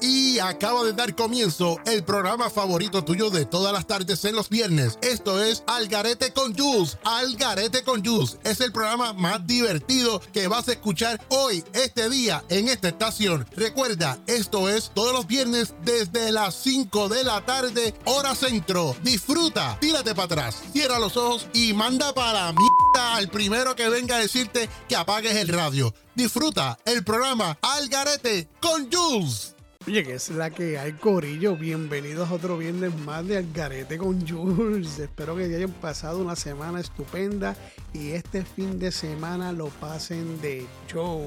Y acaba de dar comienzo el programa favorito tuyo de todas las tardes en los viernes. Esto es Algarete con Jules. Algarete con Jules es el programa más divertido que vas a escuchar hoy, este día, en esta estación. Recuerda, esto es todos los viernes desde las 5 de la tarde, hora centro. Disfruta, tírate para atrás, cierra los ojos y manda para mierda al primero que venga a decirte que apagues el radio. Disfruta el programa Algarete con Jules. Oye, que es la que hay, Corillo. Bienvenidos a otro viernes más de Algarete con Jules. Espero que hayan pasado una semana estupenda y este fin de semana lo pasen de show.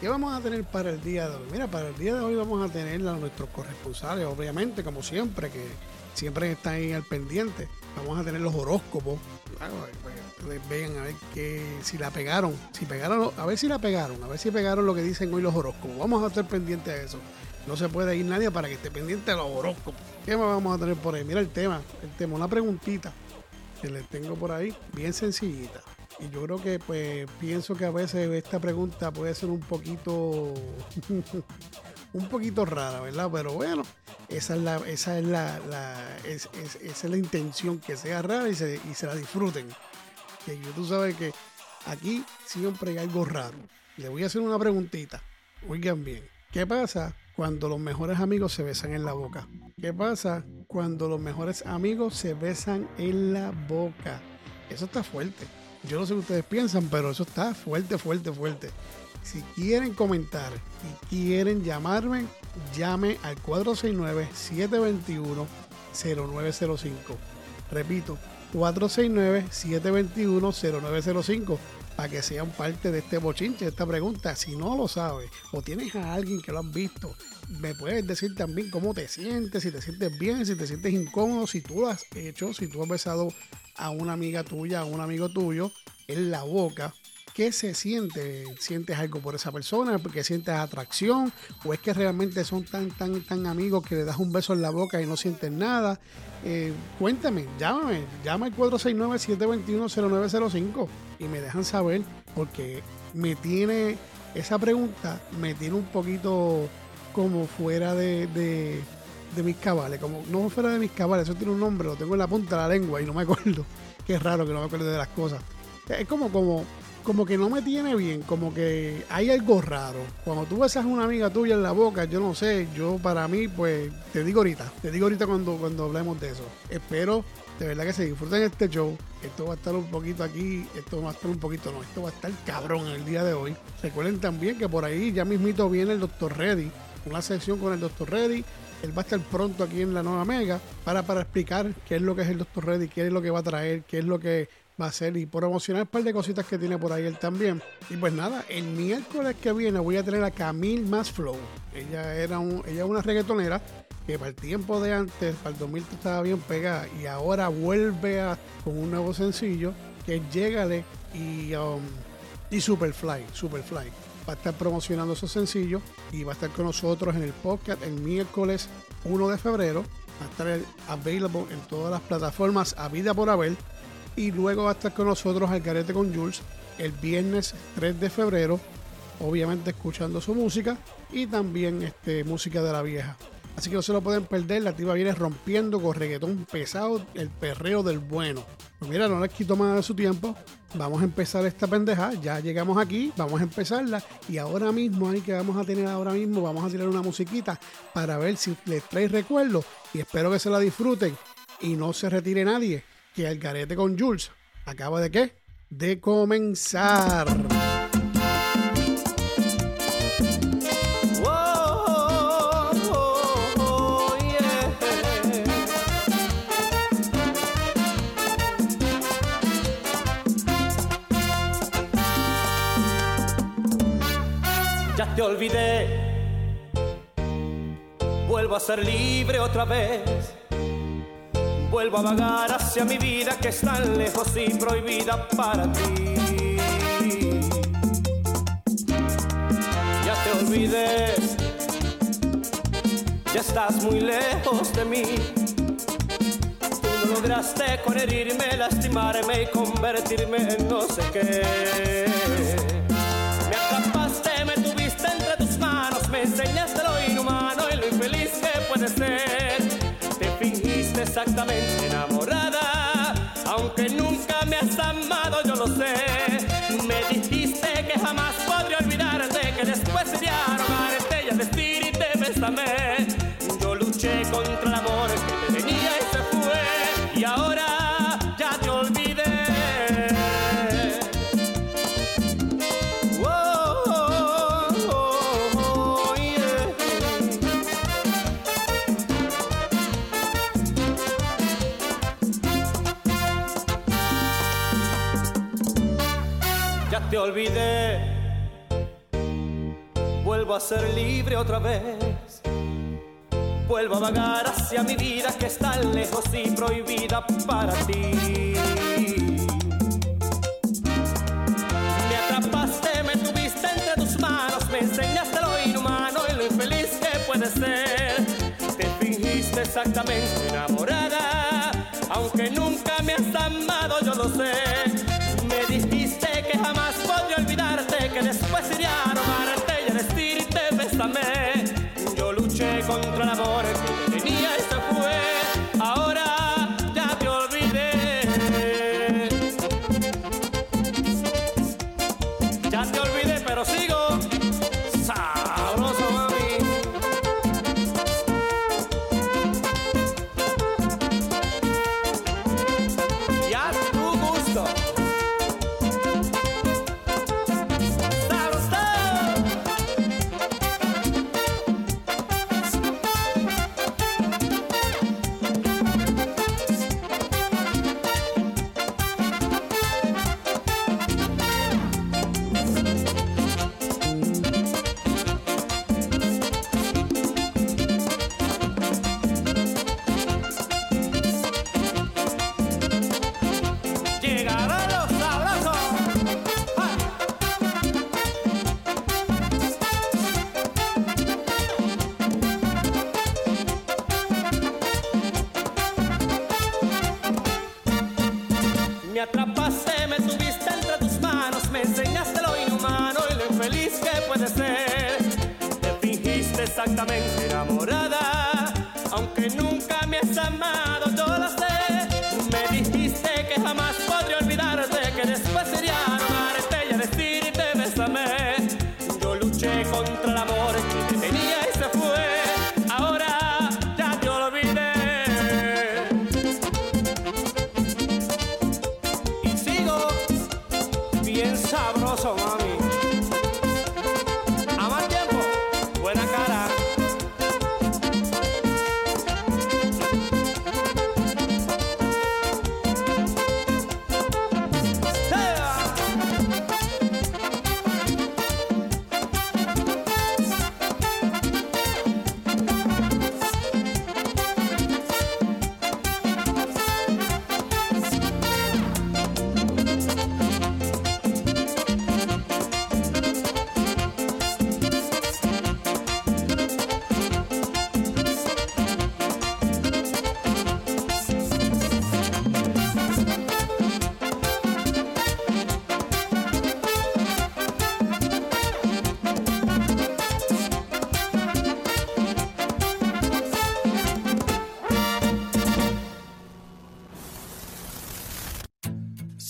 ¿Qué vamos a tener para el día de hoy? Mira, para el día de hoy vamos a tener a nuestros corresponsales, obviamente, como siempre, que siempre están ahí al pendiente. Vamos a tener los horóscopos. Pues, vean a ver que si la pegaron, si pegaron, a ver si la pegaron, a ver si pegaron lo que dicen hoy los horóscopos. Vamos a estar pendientes de eso. No se puede ir nadie para que esté pendiente de los horóscopos. ¿Qué más vamos a tener por ahí? Mira el tema, el tema, una preguntita que les tengo por ahí, bien sencillita. Y yo creo que pues pienso que a veces esta pregunta puede ser un poquito un poquito rara, ¿verdad? Pero bueno, esa es la, esa es la, esa es la intención, que sea rara y se, y se la disfruten. Que tú sabes que aquí siempre hay algo raro. Le voy a hacer una preguntita. Oigan bien, ¿qué pasa cuando los mejores amigos se besan en la boca? ¿Qué pasa cuando los mejores amigos se besan en la boca? Eso está fuerte. Yo no sé qué ustedes piensan, pero eso está fuerte, fuerte, fuerte. Si quieren comentar y quieren llamarme, llame al 469-721-0905. Repito, 469-721-0905 para que sean parte de este bochinche, de esta pregunta. Si no lo sabes o tienes a alguien que lo han visto, me puedes decir también cómo te sientes, si te sientes bien, si te sientes incómodo, si tú lo has hecho, si tú has besado a una amiga tuya, a un amigo tuyo en la boca ¿Qué se siente? ¿Sientes algo por esa persona? ¿Porque sientes atracción? ¿O es que realmente son tan, tan, tan amigos que le das un beso en la boca y no sientes nada? Eh, cuéntame, llámame, llama al 469-721-0905 y me dejan saber porque me tiene, esa pregunta me tiene un poquito como fuera de, de, de mis cabales, como no fuera de mis cabales, eso tiene un nombre, lo tengo en la punta de la lengua y no me acuerdo. Qué raro que no me acuerdo de las cosas. Es como, como, como que no me tiene bien, como que hay algo raro. Cuando tú besas a una amiga tuya en la boca, yo no sé, yo para mí, pues te digo ahorita, te digo ahorita cuando, cuando hablemos de eso. Espero de verdad que se disfruten este show. Esto va a estar un poquito aquí, esto va a estar un poquito, no, esto va a estar cabrón el día de hoy. Recuerden también que por ahí ya mismito viene el Dr. Reddy, una sesión con el Dr. Reddy. Él va a estar pronto aquí en la Nueva Mega para, para explicar qué es lo que es el Dr. Reddy, qué es lo que va a traer, qué es lo que va a ser y promocionar un par de cositas que tiene por ahí él también. Y pues nada, el miércoles que viene voy a tener a Camille Más Flow. Ella era un, ella una reggaetonera que para el tiempo de antes, para el 2000 estaba bien pegada y ahora vuelve a, con un nuevo sencillo que es y, um, y Superfly, Superfly. Va a estar promocionando esos sencillos y va a estar con nosotros en el podcast el miércoles 1 de febrero. Va a estar available en todas las plataformas a vida por haber y luego va a estar con nosotros al carete con Jules el viernes 3 de febrero, obviamente escuchando su música y también este, música de la vieja. Así que no se lo pueden perder, la tipa viene rompiendo con reggaetón pesado, el perreo del bueno. Pues mira, no les quito más de su tiempo, vamos a empezar esta pendeja, ya llegamos aquí, vamos a empezarla y ahora mismo, ahí que vamos a tener ahora mismo, vamos a tirar una musiquita para ver si les trae recuerdos y espero que se la disfruten y no se retire nadie que el garete con Jules acaba de qué? De comenzar. Ya te olvidé. Vuelvo a ser libre otra vez Vuelvo a vagar hacia mi vida que es tan lejos y prohibida para ti. Ya olvides. Ya estás muy lejos de mí. Tú no lograste con herirme, lastimarme y convertirme en no sé qué. Me atrapaste, me tuviste entre tus manos, me enseñaste lo inhumano y lo infeliz que puede ser. Exactamente enamorada, aunque nunca me has amado, yo lo sé. Me dijiste que jamás podría olvidarte, que después sería rogarte y al decirte bésame. Yo luché contra olvidé. Vuelvo a ser libre otra vez. Vuelvo a vagar hacia mi vida que está lejos y prohibida para ti. Me atrapaste, me tuviste entre tus manos, me enseñaste lo inhumano y lo infeliz que puede ser. Te fingiste exactamente enamorada, aunque nunca me has amado, yo lo sé. Me dijiste que jamás después iría a robarte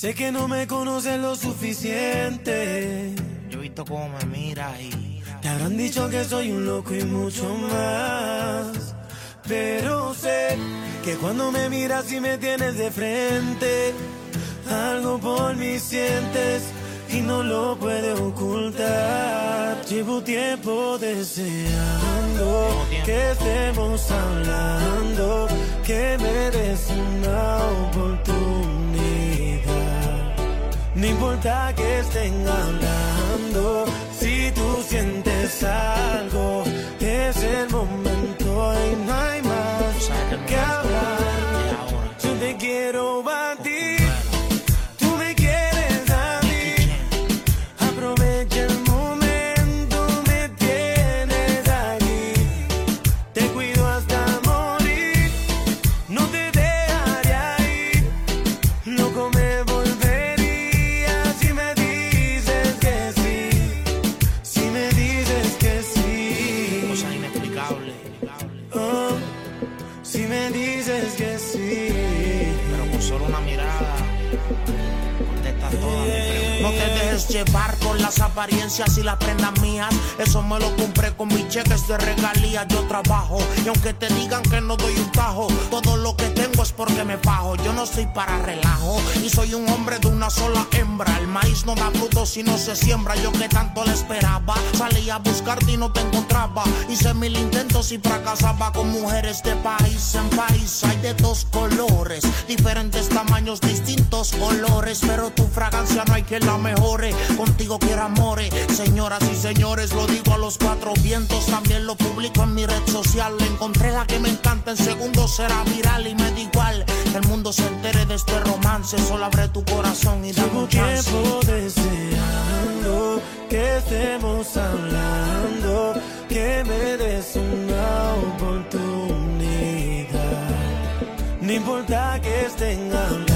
Sé que no me conoces lo suficiente. Yo he visto cómo me miras y Te habrán dicho que soy un loco y mucho más. Pero sé que cuando me miras y me tienes de frente, algo por mí sientes y no lo puedes ocultar. Llevo tiempo deseando que estemos hablando, que me des una oportunidad. No importa que estén hablando, si tú sientes algo, es el momento y no hay más que hablar. Yo te quiero a llevar con las apariencias y las prendas mías. Eso me lo compré con mis cheques de regalía. Yo trabajo y aunque te digan que no doy un tajo, todo lo que tengo es porque me fajo. Yo no soy para relajo y soy un hombre de una sola hembra. El maíz no da fruto si no se siembra. Yo que tanto le esperaba, salí a buscarte y no te encontraba. Hice mil intentos y fracasaba con mujeres de país en país. Hay de dos colores, diferentes tamaños, distintos colores, pero tu fragancia no hay que la mejore. Contigo quiero amores, señoras y señores, lo digo a los cuatro vientos. También lo publico en mi red social. Encontré la que me encanta, en segundos será viral y me da igual que el mundo se entere de este romance. Solo abre tu corazón y dame un chance. tiempo deseando que estemos hablando, que me des una oportunidad. No importa que estén hablando,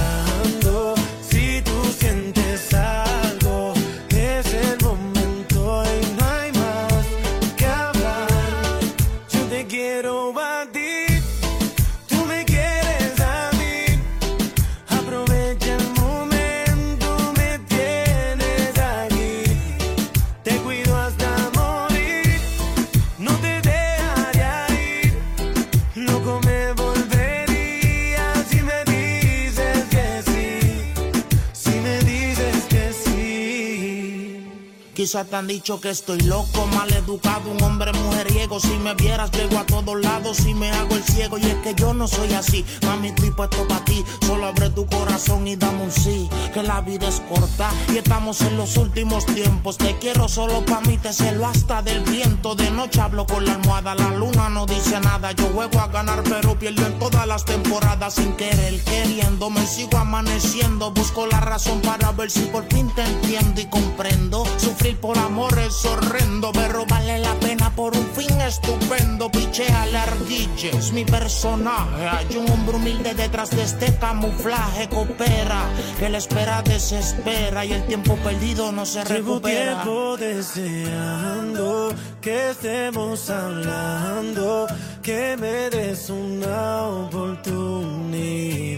Te han dicho que estoy loco, mal educado, un hombre mujeriego. Si me vieras, llego a todos lados y me hago el ciego. Y es que yo no soy así, mami, estoy puesto para ti. Solo abre tu corazón y dame un sí. Que la vida es corta y estamos en los últimos tiempos. Te quiero solo para mí, te celo hasta del viento. De noche hablo con la almohada, la luna no dice nada. Yo juego a ganar, pero pierdo en todas las temporadas sin querer, queriendo. Me sigo amaneciendo, busco la razón para ver si por fin te entiendo y comprendo. Sufrir por amor es horrendo, pero vale la pena por un fin estupendo. Pichea la ardilla, es mi personaje. Hay un hombre humilde detrás de este camuflaje. Coopera, que la espera desespera y el tiempo perdido no se Llevo recupera. tiempo deseando que estemos hablando, que me des una oportunidad.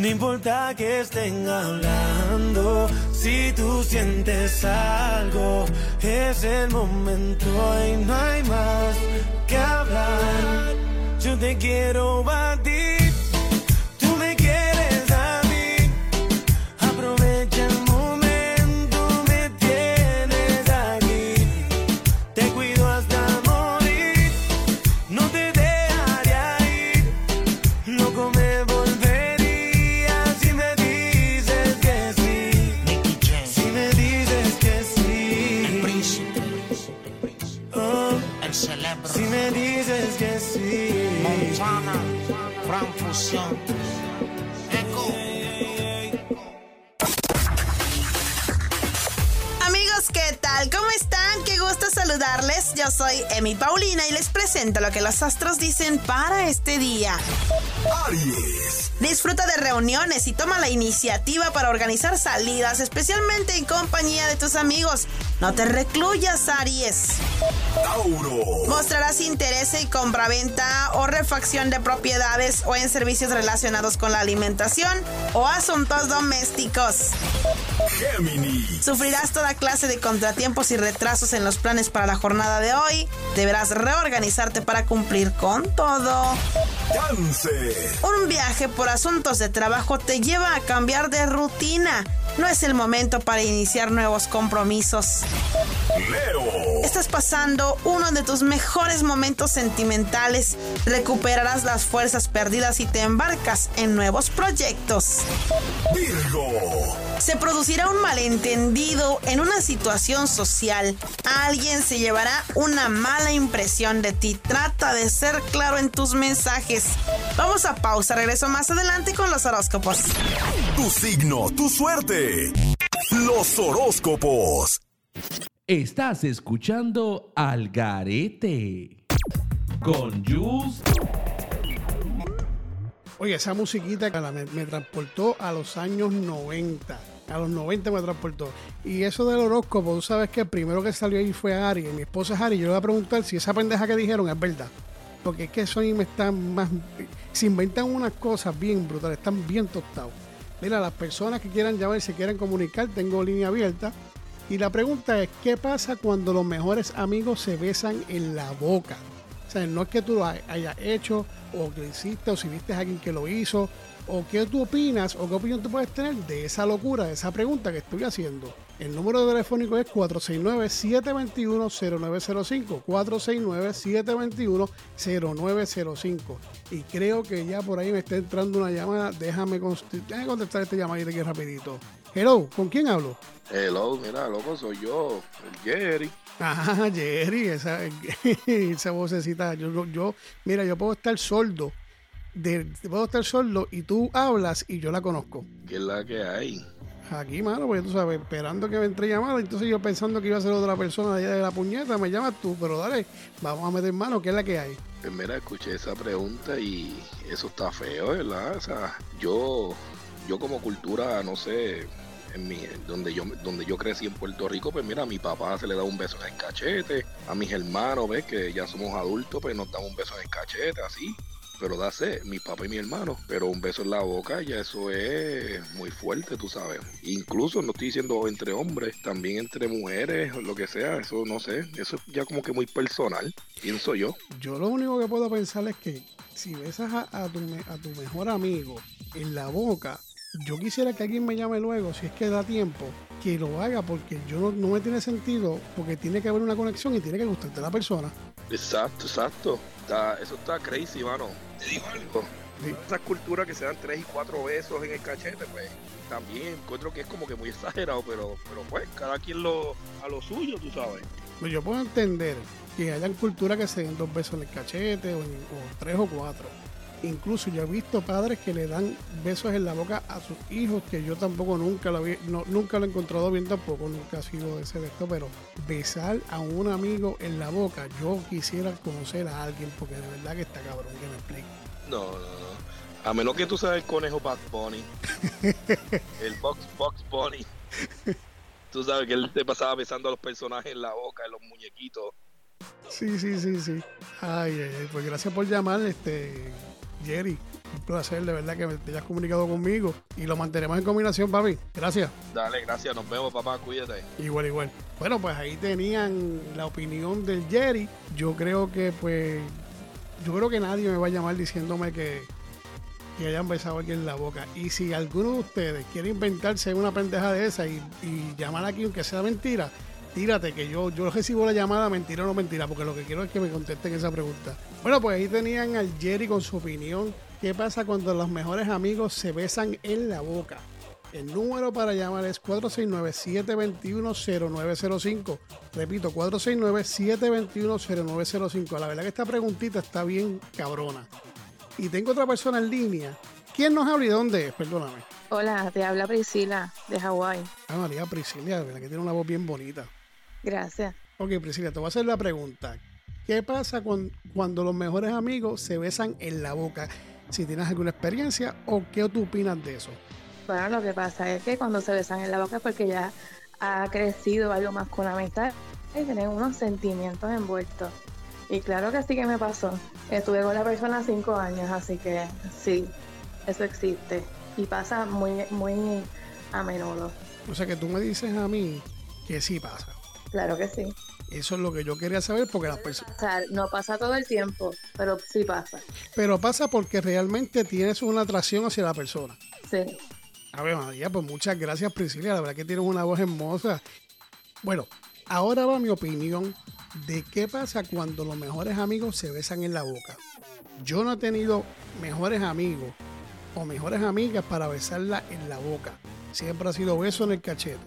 No importa que estén hablando, si tú sientes algo, es el momento y no hay más que hablar. Yo te quiero a gran fusión. Echo. Amigos, ¿qué tal? ¿Cómo están? Qué gusto saludarles. Yo soy Emi Paulina y les presento lo que los astros dicen para este día. Aries, Disfruta de reuniones y toma la iniciativa para organizar salidas, especialmente en compañía de tus amigos. No te recluyas, Aries. Tauro, Mostrarás interés en compraventa o refacción de propiedades o en servicios relacionados con la alimentación o asuntos domésticos. Géminis, Sufrirás toda clase de contratiempos y retrasos en los planes para la jornada de hoy. Deberás reorganizarte para cumplir con todo. Cáncer, Un viaje por asuntos de trabajo te lleva a cambiar de rutina. No es el momento para iniciar nuevos compromisos. Leo, Estás pasando uno de tus mejores momentos sentimentales. Recuperarás las fuerzas perdidas y te embarcas en nuevos proyectos. Virgo, Se producirá un malentendido en una situación social. Alguien se llevará una mala impresión de ti. Trata de ser claro en tus mensajes. Vamos a pausa. Regreso más adelante con los horóscopos. tu signo, tu suerte. Los horóscopos. Estás escuchando Al Garete con Juice Oye, esa musiquita me, transportó a los años 90. A los 90 me transportó. Y eso del horóscopo, tú sabes que el primero que salió ahí fue Ari. Mi esposa es Ari. Yo le voy a preguntar si esa pendeja que dijeron es verdad. Porque es que ahí me está más. Se inventan unas cosas bien brutales, están bien tostados. Mira, las personas que quieran llamar se quieran comunicar, tengo línea abierta. Y la pregunta es, ¿qué pasa cuando los mejores amigos se besan en la boca? O sea, no es que tú lo hay- hayas hecho, o que lo hiciste, o si viste a alguien que lo hizo, o qué tú opinas, o qué opinión tú puedes tener de esa locura, de esa pregunta que estoy haciendo. El número telefónico es 469-721-0905. 469-721-0905. Y creo que ya por ahí me está entrando una llamada. Déjame, déjame contestar esta llamada aquí rapidito. Hello, ¿con quién hablo? Hello, mira, loco, soy yo, el Jerry. Ajá, Jerry, esa, esa vocecita. Yo, yo, yo- mira, yo puedo estar sordo. De, puedo estar sordo y tú hablas y yo la conozco. ¿Qué es la que hay? Aquí, mano, porque tú sabes, esperando que me entre llamada. Entonces yo pensando que iba a ser otra persona de allá de la puñeta, me llamas tú, pero dale, vamos a meter mano, ¿qué es la que hay? Pues mira, escuché esa pregunta y eso está feo, ¿verdad? O sea, yo, yo como cultura, no sé, en mi, donde yo, donde yo crecí en Puerto Rico, pues mira, a mi papá se le da un beso en el cachete, a mis hermanos, ves que ya somos adultos, pues nos damos un beso en el cachete, así. Pero da sé, mi papá y mi hermano, pero un beso en la boca, ya eso es muy fuerte, tú sabes. Incluso no estoy diciendo entre hombres, también entre mujeres, lo que sea, eso no sé, eso es ya como que muy personal, pienso yo. Yo lo único que puedo pensar es que si besas a, a tu, a tu mejor amigo en la boca, yo quisiera que alguien me llame luego, si es que da tiempo, que lo haga, porque yo no, no me tiene sentido, porque tiene que haber una conexión y tiene que gustarte la persona. Exacto, exacto. Está- eso está crazy, mano. Te digo algo. Esas culturas que se dan tres y cuatro besos en el cachete, pues también encuentro que es como que muy exagerado, pero, pero pues cada quien lo a lo suyo, tú sabes. Pues yo puedo entender que hayan culturas que se den dos besos en el cachete o, en- o tres o cuatro. Incluso yo he visto padres que le dan besos en la boca a sus hijos, que yo tampoco nunca lo, vi- no- nunca lo he encontrado bien tampoco, nunca ha sido de ese de esto, pero besar a un amigo en la boca, yo quisiera conocer a alguien, porque de verdad que está cabrón, que me explique. No, no, no. A menos que tú seas el conejo Bugs Bunny. el Box Box Bunny. Tú sabes que él te pasaba besando a los personajes en la boca, en los muñequitos. Sí, sí, sí, sí. Ay, ay, ay, pues gracias por llamar, este Jerry. Un placer, de verdad, que te hayas comunicado conmigo. Y lo mantenemos en combinación, papi. Gracias. Dale, gracias, nos vemos, papá, cuídate. Igual, igual. Bueno, pues ahí tenían la opinión del Jerry. Yo creo que, pues, yo creo que nadie me va a llamar diciéndome que, que hayan besado a alguien en la boca. Y si alguno de ustedes quiere inventarse una pendeja de esa y, y llamar aquí, aunque sea mentira, tírate, que yo, yo recibo la llamada, mentira o no mentira, porque lo que quiero es que me contesten esa pregunta. Bueno, pues ahí tenían al Jerry con su opinión. ¿Qué pasa cuando los mejores amigos se besan en la boca? El número para llamar es 469-721-0905. Repito, 469-721-0905. La verdad que esta preguntita está bien cabrona. Y tengo otra persona en línea. ¿Quién nos habla y dónde es? Perdóname. Hola, te habla Priscila de Hawái. Ah, María Priscilia, de verdad que tiene una voz bien bonita. Gracias. Ok, Priscila, te voy a hacer la pregunta. ¿Qué pasa con- cuando los mejores amigos se besan en la boca? Si tienes alguna experiencia o qué tú opinas de eso. Bueno, lo que pasa es que cuando se besan en la boca es porque ya ha crecido algo más con la amistad y tienen unos sentimientos envueltos. Y claro que sí que me pasó. Estuve con la persona cinco años, así que sí, eso existe. Y pasa muy, muy a menudo. O sea que tú me dices a mí que sí pasa. Claro que sí. Eso es lo que yo quería saber porque las personas... No pasa todo el tiempo, pero sí pasa. Pero pasa porque realmente tienes una atracción hacia la persona. Sí. A ver, María, pues muchas gracias, Priscila. La verdad que tienes una voz hermosa. Bueno, ahora va mi opinión de qué pasa cuando los mejores amigos se besan en la boca. Yo no he tenido mejores amigos o mejores amigas para besarla en la boca. Siempre ha sido beso en el cachete.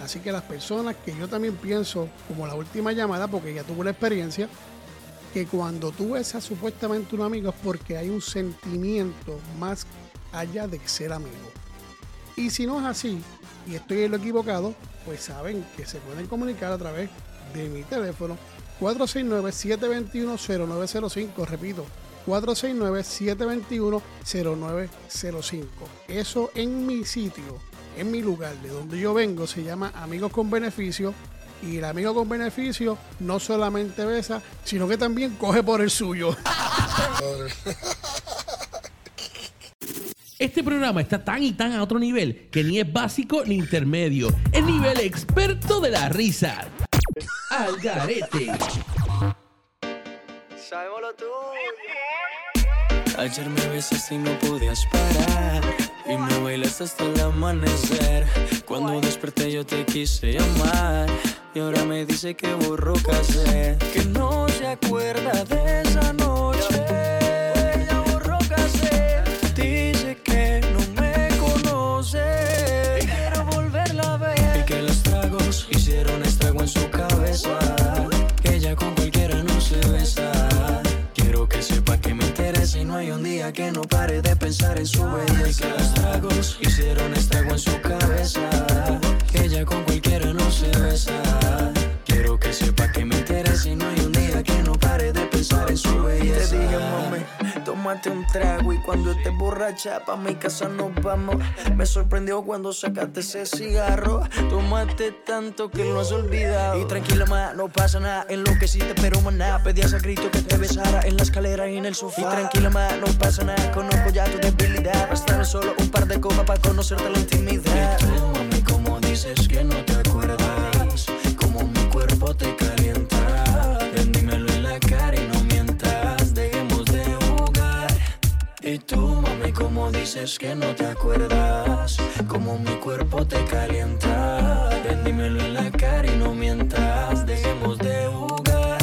Así que las personas que yo también pienso, como la última llamada, porque ya tuve la experiencia, que cuando tú supuestamente a un amigo es porque hay un sentimiento más allá de ser amigo. Y si no es así, y estoy en lo equivocado, pues saben que se pueden comunicar a través de mi teléfono 469-721-0905. Repito, 469-721-0905. Eso en mi sitio, en mi lugar, de donde yo vengo, se llama Amigos con Beneficio. Y el amigo con beneficio no solamente besa, sino que también coge por el suyo. Este programa está tan y tan a otro nivel que ni es básico ni intermedio. Es nivel experto de la risa. Algarete. Sabemos lo tuyo. Ayer me besaste y no podías parar. Y me bailaste hasta el amanecer. Cuando desperté yo te quise llamar. Y ahora me dice que borró casé. Que no se acuerda de esa noche. Ya borró casé. Dice que no me conoce. Quiero volverla a ver. Y que los tragos hicieron estrago en su cabeza. Y no hay un día que no pare de pensar en su belleza. Que los tragos hicieron estrago en su cabeza. Ella con cualquiera no se besa. Quiero que sepa que me interesa y no hay pensar en su belleza. Te dije, mami, tómate un trago y cuando estés borracha pa' mi casa nos vamos. Me sorprendió cuando sacaste ese cigarro. Tómate tanto que lo has olvidado. Y tranquila, ma, no pasa nada. Enloqueciste, pero maná. Pedías a grito que te besara en la escalera y en el sofá. Y tranquila, ma, no pasa nada. Conozco ya tu debilidad. Bastaron solo un par de copas para conocerte la intimidad. Y tú, mami, como dices que no te acuerdas, como mi cuerpo te calienta. Como dices que no te acuerdas, como mi cuerpo te calienta. Ven, dímelo en la cara y no mientas, dejemos de jugar.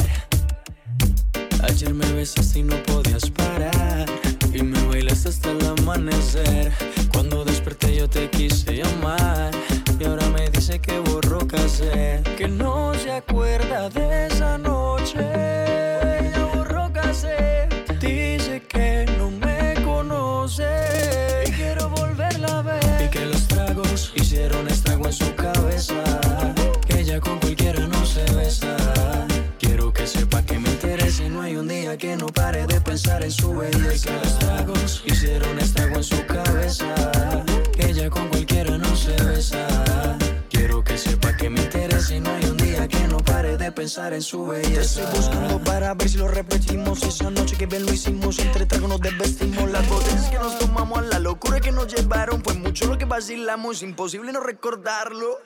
Ayer me besaste y no podías parar. Y me bailaste hasta el amanecer. Cuando desperté yo te quise llamar. Y ahora me dice que borró casé. Que no se acuerda de pensar en su belleza. estoy buscando para ver si lo repetimos. Esa noche que bien lo hicimos, entre tragos nos desvestimos. Las botellas que nos tomamos, la locura que nos llevaron. Fue mucho lo que vacilamos, imposible no recordarlo.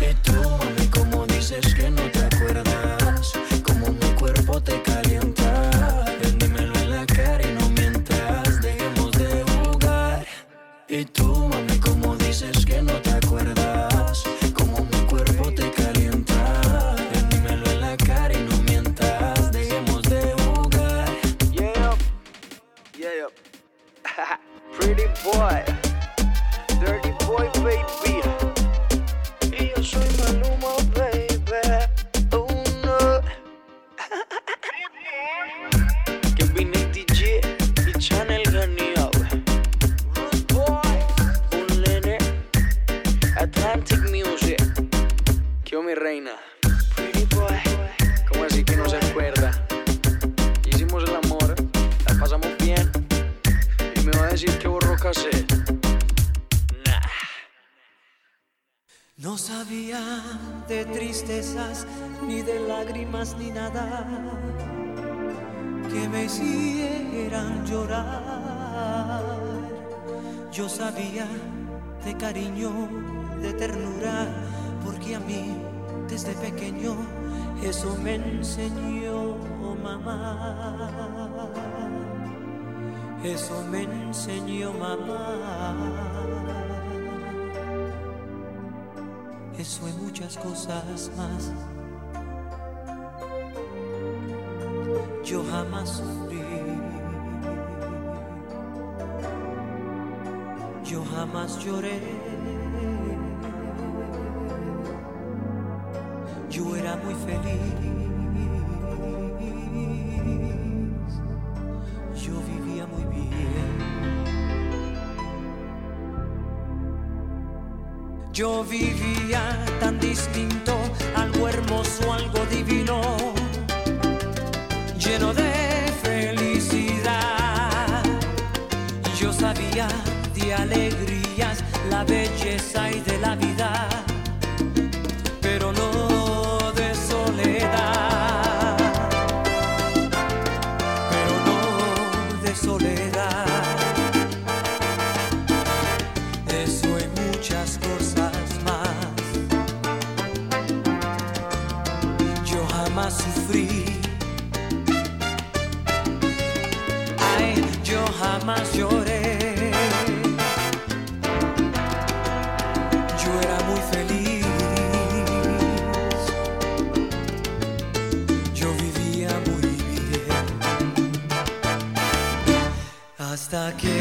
Y tú, mami, como dices que no te acuerdas, como mi cuerpo te calienta. Pretty boy, dirty boy, baby. Yo sabía de cariño, de ternura, porque a mí desde pequeño eso me enseñó mamá. Eso me enseñó mamá. Eso y muchas cosas más. Yo jamás. Jamás lloré. Yo era muy feliz. Yo vivía muy bien. Yo vivía tan distinto, algo hermoso, algo divino, lleno de belleza y de la vida, que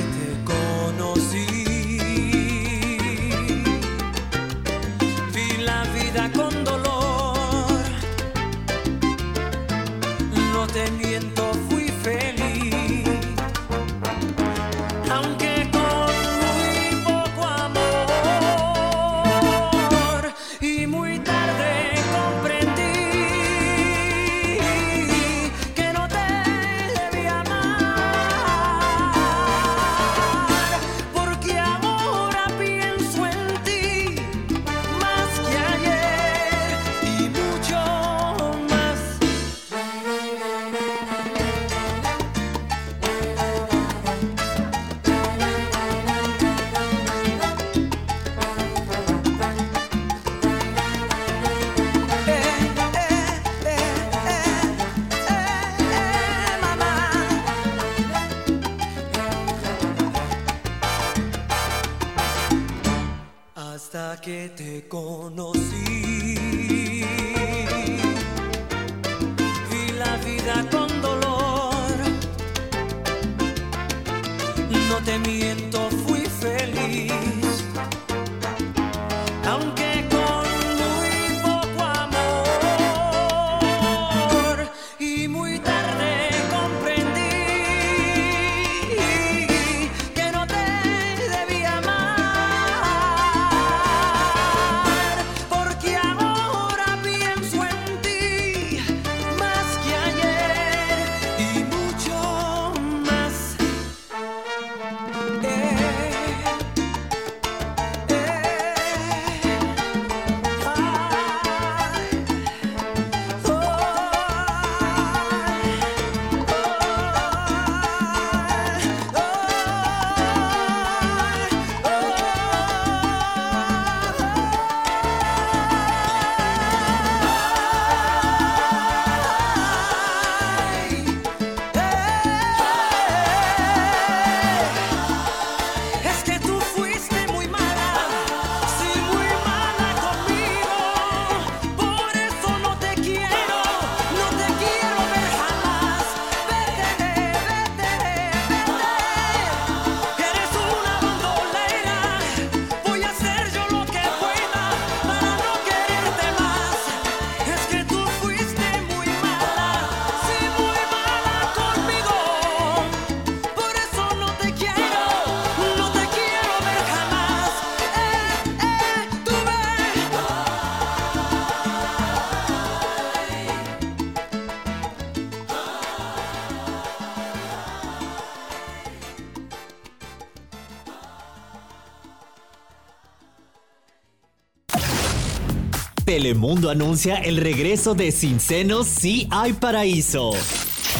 Telemundo anuncia el regreso de Sin Senos Sí Hay Paraíso.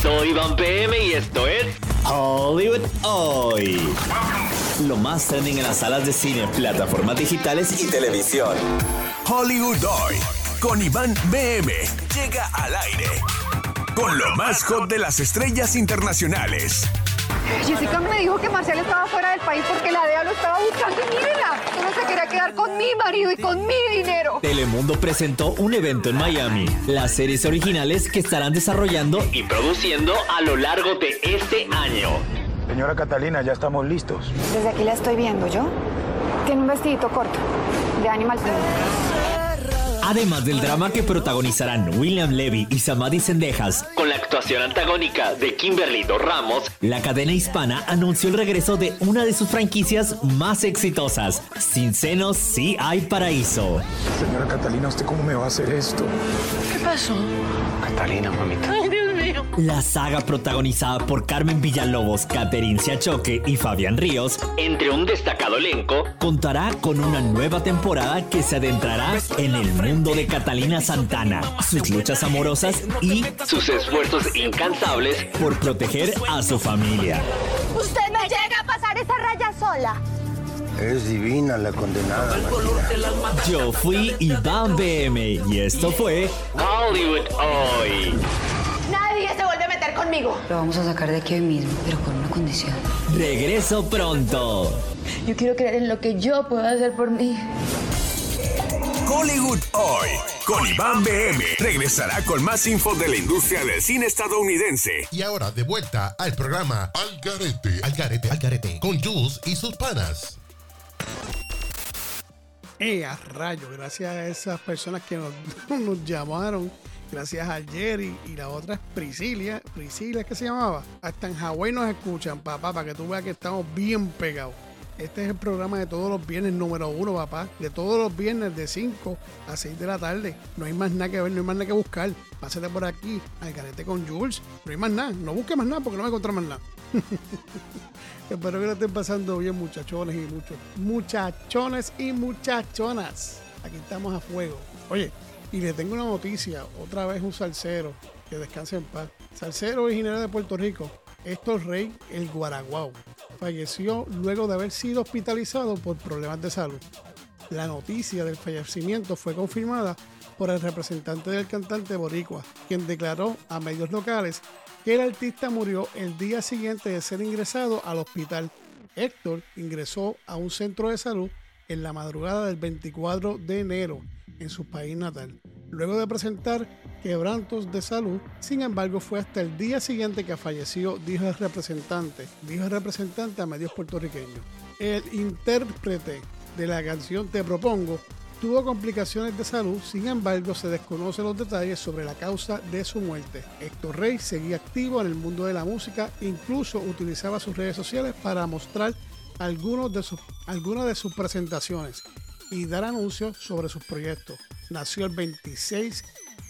Soy Iván PM y esto es Hollywood Hoy. Lo más trending en las salas de cine, plataformas digitales y televisión. Hollywood Hoy con Iván BM llega al aire con lo más hot de las estrellas internacionales. Jessica me dijo que Marcel estaba fuera del país porque la DEA lo estaba buscando y mírenla, solo se quería quedar con mi marido y con mi dinero. Telemundo presentó un evento en Miami. Las series originales que estarán desarrollando y produciendo a lo largo de este año. Señora Catalina, ya estamos listos. Desde aquí la estoy viendo, ¿yo? Tiene un vestidito corto, de Animal Print. Además del drama que protagonizarán William Levy y Samadhi Sendejas, Con la actuación antagónica de Kimberly Dos Ramos, la cadena hispana anunció el regreso de una de sus franquicias más exitosas. Sin senos, sí hay paraíso. Señora Catalina, ¿usted cómo me va a hacer esto? ¿Qué pasó? Catalina, mamita. La saga protagonizada por Carmen Villalobos, Caterin Siachoque y Fabián Ríos, entre un destacado elenco, contará con una nueva temporada que se adentrará en el mundo de Catalina Santana, sus luchas amorosas y sus esfuerzos incansables por proteger a su familia. Usted me llega a pasar esa raya sola. Es divina la condenada. Yo fui Iván BM y esto fue Hollywood hoy. Conmigo. Lo vamos a sacar de aquí hoy mismo, pero con una condición. Regreso pronto. Yo quiero creer en lo que yo puedo hacer por mí. Hollywood hoy con Iván BM regresará con más info de la industria del cine estadounidense. Y ahora de vuelta al programa Al Garete, Al Garete, Al Garete, con Jules y sus panas. Eh, a rayo, gracias a esas personas que nos, nos llamaron, gracias a Jerry y la otra es Priscilia, Priscilia es que se llamaba. Hasta en Hawái nos escuchan, papá, para que tú veas que estamos bien pegados. Este es el programa de todos los viernes número uno, papá. De todos los viernes de 5 a 6 de la tarde. No hay más nada que ver, no hay más nada que buscar. Pásate por aquí, al garete con Jules. No hay más nada. No busques más nada porque no me encontrar más nada. Espero que lo estén pasando bien, muchachones y muchos. Muchachones y muchachonas. Aquí estamos a fuego. Oye, y le tengo una noticia. Otra vez un salsero. Que descanse en paz. Salsero originario de Puerto Rico. Héctor Rey, el Guaraguao. Falleció luego de haber sido hospitalizado por problemas de salud. La noticia del fallecimiento fue confirmada por el representante del cantante Boricua, quien declaró a medios locales que el artista murió el día siguiente de ser ingresado al hospital. Héctor ingresó a un centro de salud en la madrugada del 24 de enero en su país natal. Luego de presentar quebrantos de salud, sin embargo fue hasta el día siguiente que falleció, dijo el representante, dijo el representante a medios puertorriqueños. El intérprete de la canción Te Propongo tuvo complicaciones de salud, sin embargo se desconocen los detalles sobre la causa de su muerte. Héctor Rey seguía activo en el mundo de la música, incluso utilizaba sus redes sociales para mostrar algunos de algunas de sus presentaciones y dar anuncios sobre sus proyectos. Nació el 26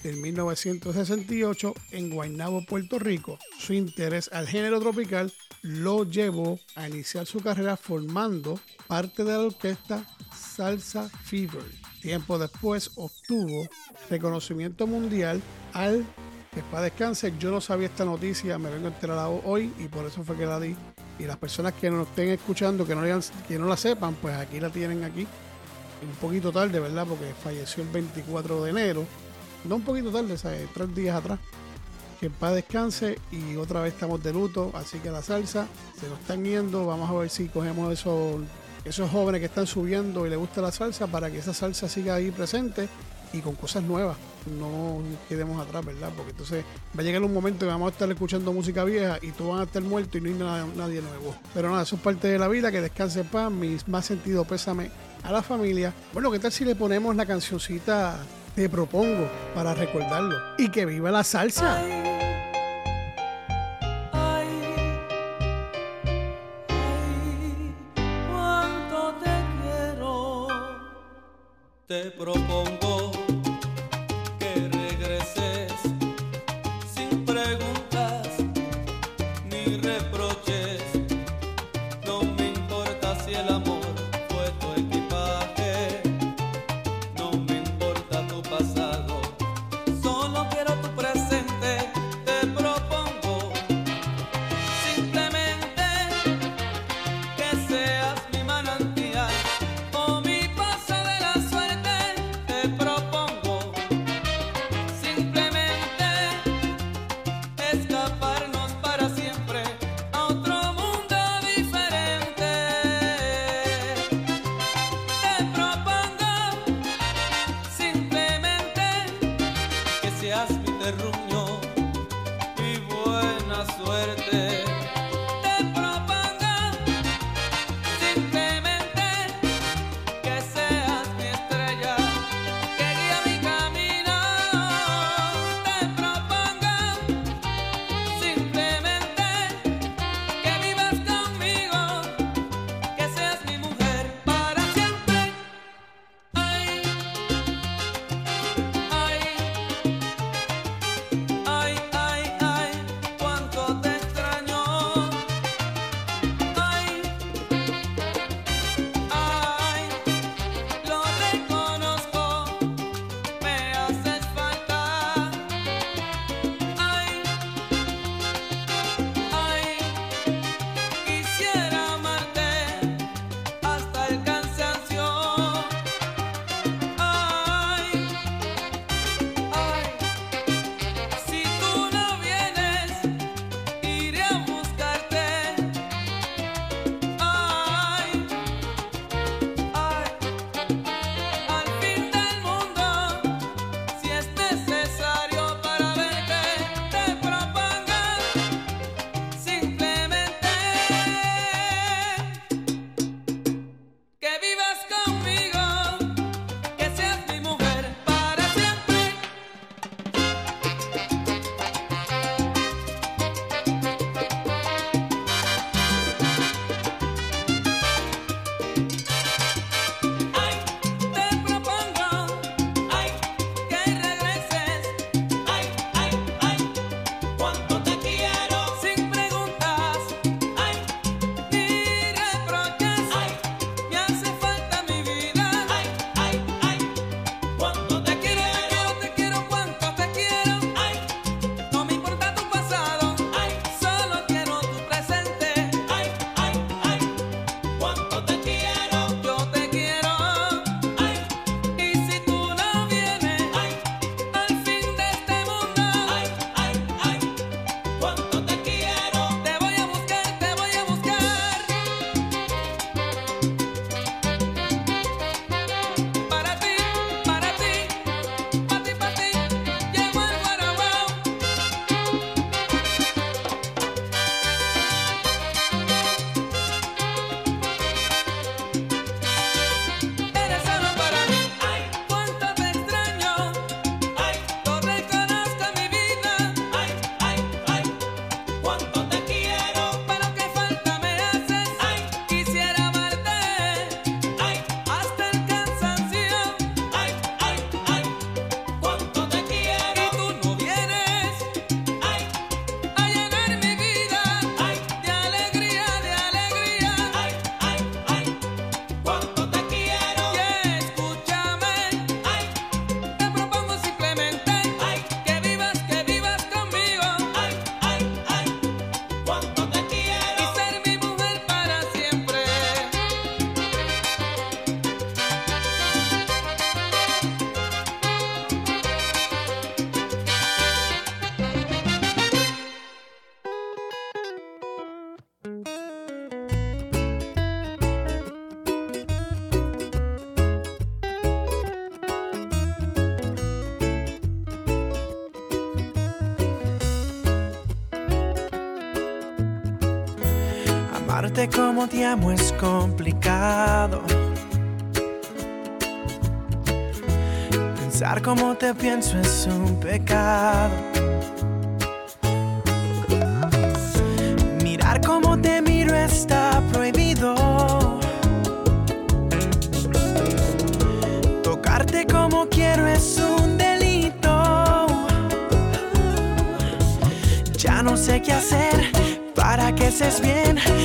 de 1968 en Guaynabo, Puerto Rico. Su interés al género tropical lo llevó a iniciar su carrera formando parte de la orquesta Salsa Fever. Tiempo después obtuvo reconocimiento mundial al que para descanse. Yo no sabía esta noticia, me vengo a enterar hoy y por eso fue que la di. Y las personas que nos estén escuchando, que no, que no la sepan, pues aquí la tienen aquí. Un poquito tarde, ¿verdad? Porque falleció el 24 de enero. No un poquito tarde, ¿sabes? tres días atrás. Que en paz descanse y otra vez estamos de luto. Así que la salsa se nos están yendo. Vamos a ver si cogemos esos, esos jóvenes que están subiendo y les gusta la salsa para que esa salsa siga ahí presente y con cosas nuevas. No quedemos atrás, ¿verdad? Porque entonces va a llegar un momento que vamos a estar escuchando música vieja y tú vas a estar muerto y no hay nada, nadie nuevo. Pero nada, eso es parte de la vida, que descanse en paz, mi más sentido pésame a la familia. Bueno, ¿qué tal si le ponemos la cancioncita Te propongo para recordarlo? Y que viva la salsa. Te propongo Como te amo es complicado. Pensar como te pienso es un pecado.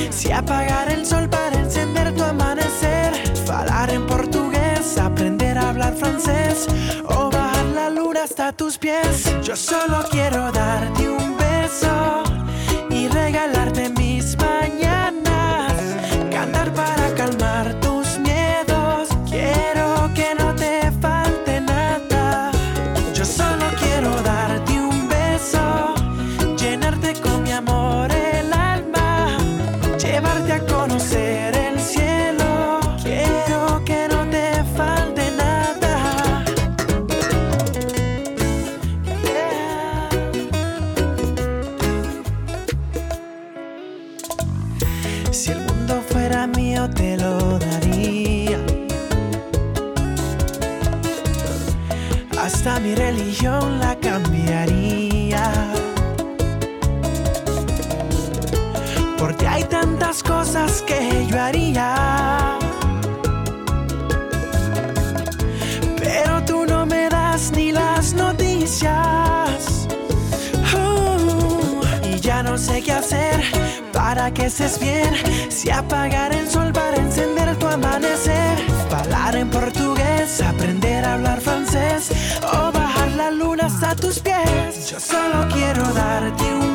Si apagar el sol para encender tu amanecer. Falar en portugués, aprender a hablar francés. O bajar la luna hasta tus pies. Yo solo quiero darte un Si el mundo fuera mío te lo daría. Hasta mi religión la cambiaría. Porque hay tantas cosas que yo haría. Pero tú no me das ni las noticias. Uh, y ya no sé qué hacer para que estés bien. Si apagar el sol para encender tu amanecer. Hablar en portugués, aprender a hablar francés. O bajar la luna hasta tus pies. Yo solo quiero darte un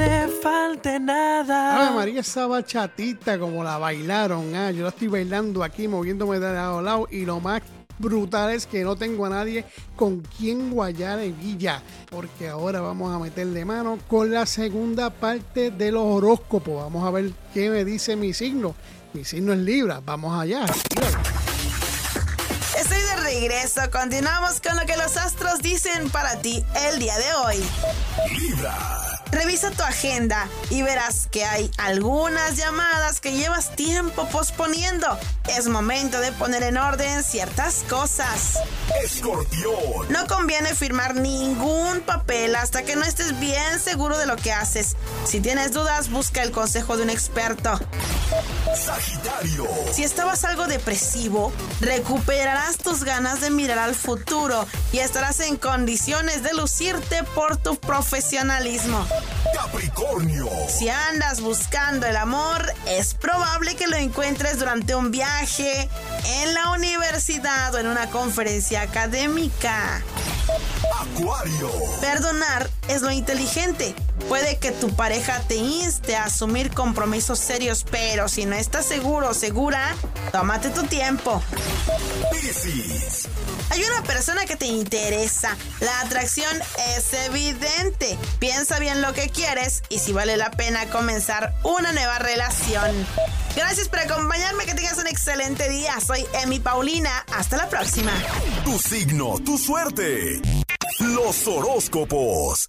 te falte nada. Ave María, esa bachatita como la bailaron. ah, yo la estoy bailando aquí, moviéndome de lado a lado. Y lo más brutal es que no tengo a nadie con quien guayar en guilla. Porque ahora vamos a meterle mano con la segunda parte de los horóscopos. Vamos a ver qué me dice mi signo. Mi signo es Libra. Vamos allá. Estoy de regreso. Continuamos con lo que los astros dicen para ti el día de hoy. Revisa tu agenda y verás que hay algunas llamadas que llevas tiempo posponiendo. Es momento de poner en orden ciertas cosas. Escorpión. No conviene firmar ningún papel hasta que no estés bien seguro de lo que haces. Si tienes dudas, busca el consejo de un experto. Sagitario. Si estabas algo depresivo, recuperarás tus ganas de mirar al futuro y estarás en condiciones de lucirte por tu profesionalismo. Capricornio. Si andas buscando el amor, es probable que lo encuentres durante un viaje, en la universidad o en una conferencia académica. Acuario. Perdonar es lo inteligente. Puede que tu pareja te inste a asumir compromisos serios, pero si no estás seguro o segura, tómate tu tiempo. Piscis. Hay una persona que te interesa. La atracción es evidente. Piensa bien lo que quieres y si vale la pena comenzar una nueva relación. Gracias por acompañarme. Que tengas un excelente día. Soy Emi Paulina. Hasta la próxima. Tu signo, tu suerte. Los horóscopos.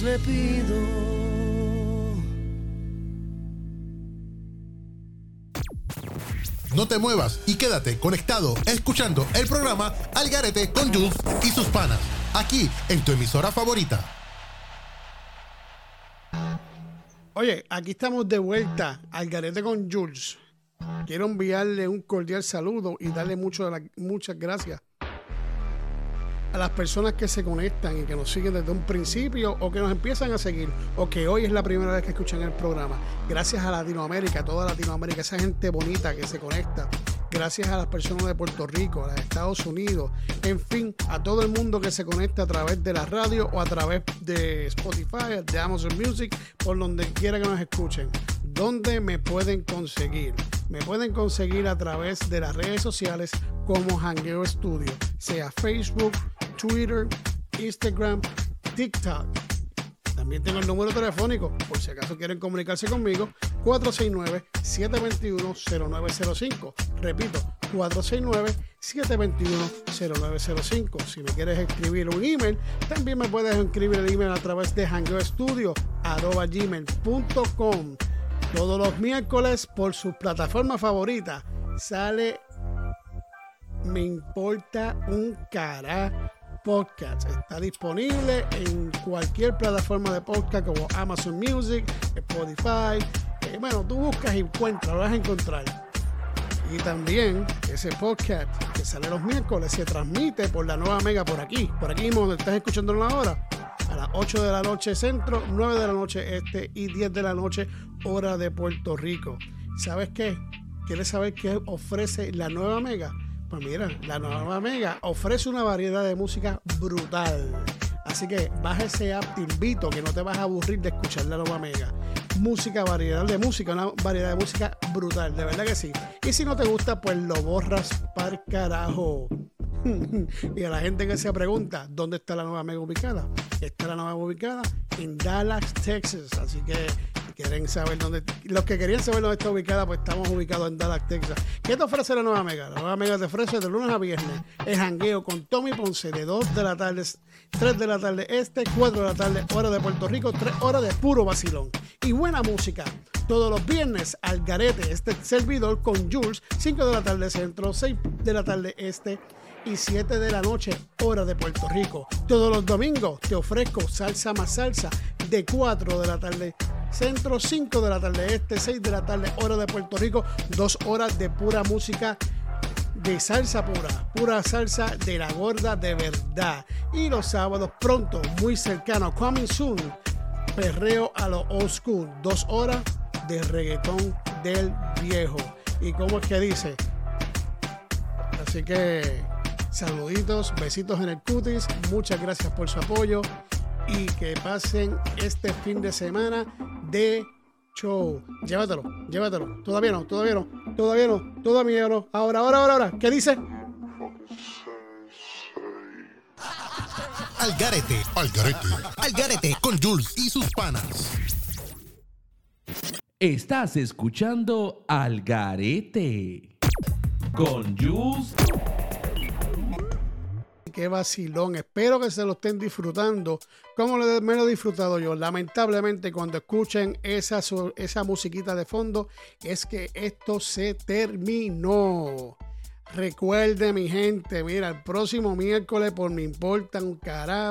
Dios le pido. No te muevas y quédate conectado escuchando el programa Al Garete con Jules y sus panas, aquí en tu emisora favorita. Oye, aquí estamos de vuelta al garete con Jules. Quiero enviarle un cordial saludo y darle mucho muchas gracias a las personas que se conectan y que nos siguen desde un principio o que nos empiezan a seguir o que hoy es la primera vez que escuchan el programa. Gracias a Latinoamérica, toda Latinoamérica, esa gente bonita que se conecta. Gracias a las personas de Puerto Rico, a los Estados Unidos, en fin, a todo el mundo que se conecta a través de la radio o a través de Spotify, de Amazon Music, por donde quiera que nos escuchen. ¿Dónde me pueden conseguir? Me pueden conseguir a través de las redes sociales como Hangueo Studio, sea Facebook, Twitter, Instagram, TikTok. También tengo el número telefónico, por si acaso quieren comunicarse conmigo, 469-721-0905. Repito, 469-721-0905. Si me quieres escribir un email, también me puedes escribir el email a través de hangoestudio.com. Todos los miércoles por su plataforma favorita sale Me importa un cara podcast. Está disponible en cualquier plataforma de podcast como Amazon Music, Spotify. Eh, bueno, tú buscas y encuentras, lo vas a encontrar. Y también ese podcast que sale los miércoles se transmite por la nueva mega por aquí, por aquí mismo donde estás escuchando la hora, a las 8 de la noche centro, 9 de la noche este y 10 de la noche hora de Puerto Rico. ¿Sabes qué? ¿Quieres saber qué ofrece la nueva mega? Pues mira, la nueva Mega ofrece una variedad de música brutal. Así que baja ese app, te invito que no te vas a aburrir de escuchar la nueva Mega. música, variedad de música, una variedad de música brutal, de verdad que sí. Y si no te gusta, pues lo borras para carajo. y a la gente que se pregunta, ¿dónde está la nueva mega ubicada? Está la nueva ubicada en Dallas, Texas. Así que quieren saber dónde, los que querían saber dónde está ubicada, pues estamos ubicados en Dallas, Texas. ¿Qué te ofrece la nueva Mega? La nueva Mega te ofrece de lunes a viernes el jangueo con Tommy Ponce de 2 de la tarde, 3 de la tarde este, 4 de la tarde, hora de Puerto Rico, 3 horas de puro vacilón. Y buena música. Todos los viernes al garete, este servidor con Jules, 5 de la tarde centro, 6 de la tarde este y 7 de la noche, hora de Puerto Rico. Todos los domingos te ofrezco salsa más salsa de 4 de la tarde centro, 5 de la tarde este, 6 de la tarde, hora de Puerto Rico, 2 horas de pura música de salsa pura, pura salsa de la gorda de verdad. Y los sábados pronto, muy cercano, coming soon, perreo a lo old school, 2 horas de reggaetón del viejo. ¿Y cómo es que dice? Así que saluditos, besitos en el cutis, muchas gracias por su apoyo y que pasen este fin de semana de show. Llévatelo, llévatelo. Todavía no, todavía no, todavía no, todavía no. Ahora, ahora, ahora, ahora. ¿Qué dice? Al garete, al garete, al garete con Jules y sus panas. Estás escuchando Al Garete con Jules. Qué vacilón. Espero que se lo estén disfrutando como lo- me lo he disfrutado yo. Lamentablemente, cuando escuchen esa, esa musiquita de fondo, es que esto se terminó. Recuerde, mi gente, mira, el próximo miércoles, por Me Importa un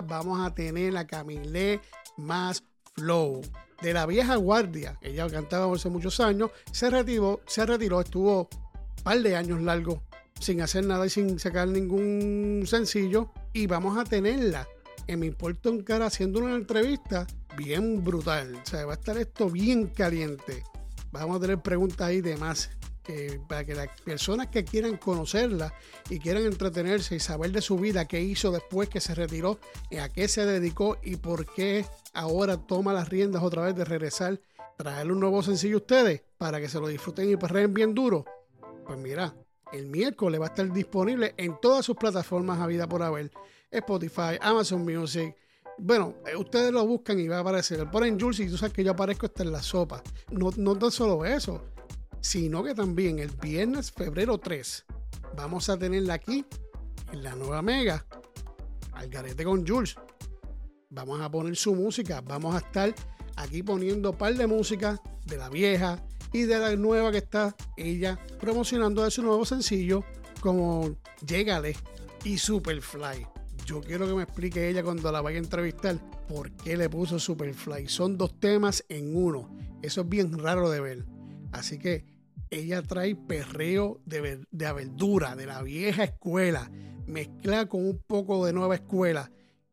vamos a tener a Camilé más Flow. De la vieja guardia, ella cantaba hace muchos años, se retiró, se retiró, estuvo un par de años largo sin hacer nada y sin sacar ningún sencillo. Y vamos a tenerla en Me Importa un Cara haciendo una entrevista bien brutal. O sea, va a estar esto bien caliente. Vamos a tener preguntas ahí de más. Para que las personas que quieran conocerla y quieran entretenerse y saber de su vida, qué hizo después que se retiró, a qué se dedicó y por qué ahora toma las riendas otra vez de regresar, traerle un nuevo sencillo a ustedes para que se lo disfruten y perreen bien duro. Pues mira, el miércoles va a estar disponible en todas sus plataformas a vida por haber. Spotify, Amazon Music. Bueno, eh, ustedes lo buscan y va a aparecer. Le ponen Jules y tú sabes que yo aparezco hasta en la sopa. No, no tan solo eso, sino que también el viernes, febrero 3, vamos a tenerla aquí en la nueva Mega, al garete con Jules. Vamos a poner su música. Vamos a estar aquí poniendo par de música de la vieja y de la nueva que está ella promocionando de su nuevo sencillo como Llegale y Superfly. Yo quiero que me explique ella cuando la vaya a entrevistar por qué le puso Superfly. Son dos temas en uno. Eso es bien raro de ver. Así que ella trae perreo de, de aventura, de la vieja escuela, mezclada con un poco de nueva escuela.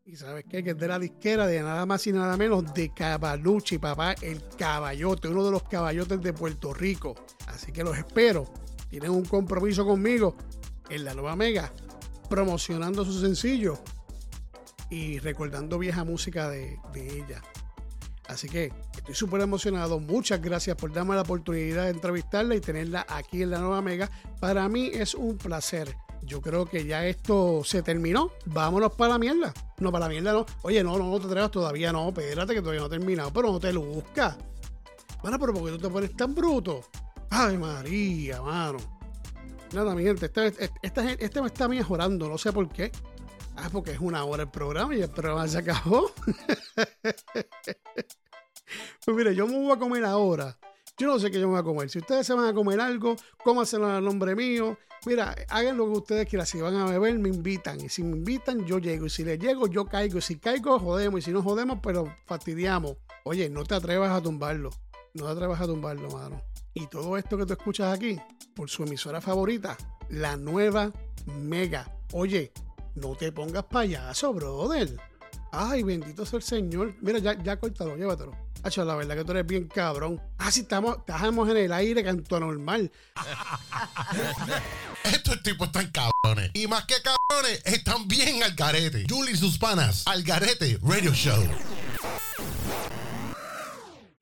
Y sabes qué? Que es de la disquera de nada más y nada menos de Cavalucci, papá, el caballote, uno de los caballotes de Puerto Rico. Así que los espero. Tienen un compromiso conmigo en la nueva Mega, promocionando su sencillo y recordando vieja música de, de ella. Así que estoy súper emocionado. Muchas gracias por darme la oportunidad de entrevistarla y tenerla aquí en la nueva Mega. Para mí es un placer. Yo creo que ya esto se terminó. Vámonos para la mierda. No, para la mierda no. Oye, no, no, no te atrevas todavía, no. Espérate que todavía no he terminado. Pero no te lo buscas. Bueno, pero ¿por qué tú te pones tan bruto? Ay, María, mano. Nada, mi gente, este, este, esta gen- este me está mejorando, no sé por qué. Ah, porque es una hora el programa y el programa se acabó. pues mire, yo me voy a comer ahora. Yo no sé qué yo me voy a comer. Si ustedes se van a comer algo, cómanselo al nombre mío. Mira, hagan lo que ustedes quieran. Si van a beber, me invitan. Y si me invitan, yo llego. Y si les llego, yo caigo. Y si caigo, jodemos. Y si no jodemos, pero fastidiamos. Oye, no te atrevas a tumbarlo. No te atrevas a tumbarlo, mano. Y todo esto que tú escuchas aquí, por su emisora favorita, la nueva Mega. Oye, no te pongas payaso, brother. Ay, bendito sea el Señor. Mira, ya, ya córtalo, llévatelo. Hacho, la verdad que tú eres bien cabrón. Ah, sí, estamos, estamos en el aire, canto normal. Estos tipos están cabrones. Y más que cabrones, están bien al garete. Julie y sus panas, al garete Radio Show.